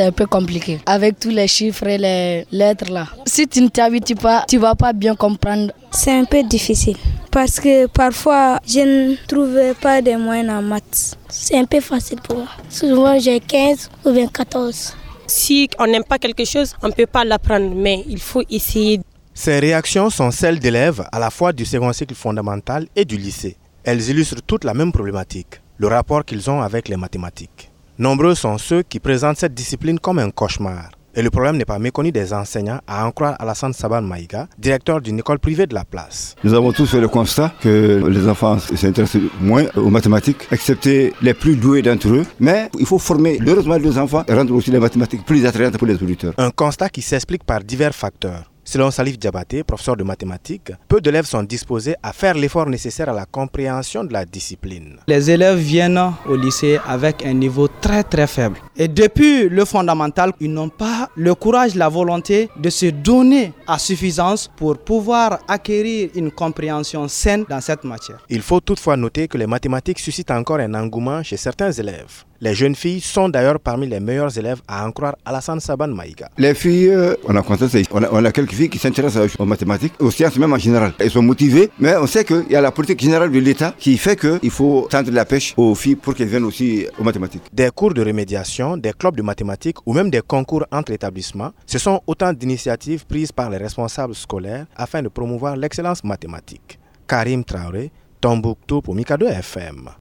c'est un peu compliqué. Avec tous les chiffres et les lettres là. Si tu ne t'habitues pas, tu vas pas bien comprendre. C'est un peu difficile parce que parfois je ne trouvais pas des moyens en maths. C'est un peu facile pour moi. Souvent j'ai 15 ou bien 14. Si on n'aime pas quelque chose, on ne peut pas l'apprendre, mais il faut essayer. Ces réactions sont celles d'élèves à la fois du second cycle fondamental et du lycée. Elles illustrent toutes la même problématique, le rapport qu'ils ont avec les mathématiques. Nombreux sont ceux qui présentent cette discipline comme un cauchemar. Et le problème n'est pas méconnu des enseignants, à en croire Alassane Saban Maïga, directeur d'une école privée de la place. Nous avons tous fait le constat que les enfants s'intéressent moins aux mathématiques, excepté les plus doués d'entre eux. Mais il faut former heureusement les enfants et rendre aussi les mathématiques plus attrayantes pour les auditeurs. Un constat qui s'explique par divers facteurs. Selon Salif Diabaté, professeur de mathématiques, peu d'élèves sont disposés à faire l'effort nécessaire à la compréhension de la discipline. Les élèves viennent au lycée avec un niveau très très faible. Et depuis le fondamental, ils n'ont pas le courage, la volonté de se donner à suffisance pour pouvoir acquérir une compréhension saine dans cette matière. Il faut toutefois noter que les mathématiques suscitent encore un engouement chez certains élèves. Les jeunes filles sont d'ailleurs parmi les meilleurs élèves à en croire Alassane Saban Maïga. Les filles, on a constaté, on a, on a quelques filles qui s'intéressent aux mathématiques, aux sciences même en général. Elles sont motivées, mais on sait qu'il y a la politique générale de l'État qui fait qu'il faut tendre la pêche aux filles pour qu'elles viennent aussi aux mathématiques. Des cours de remédiation, des clubs de mathématiques ou même des concours entre établissements, ce sont autant d'initiatives prises par les responsables scolaires afin de promouvoir l'excellence mathématique. Karim Traoré, Tombouctou pour Mikado FM.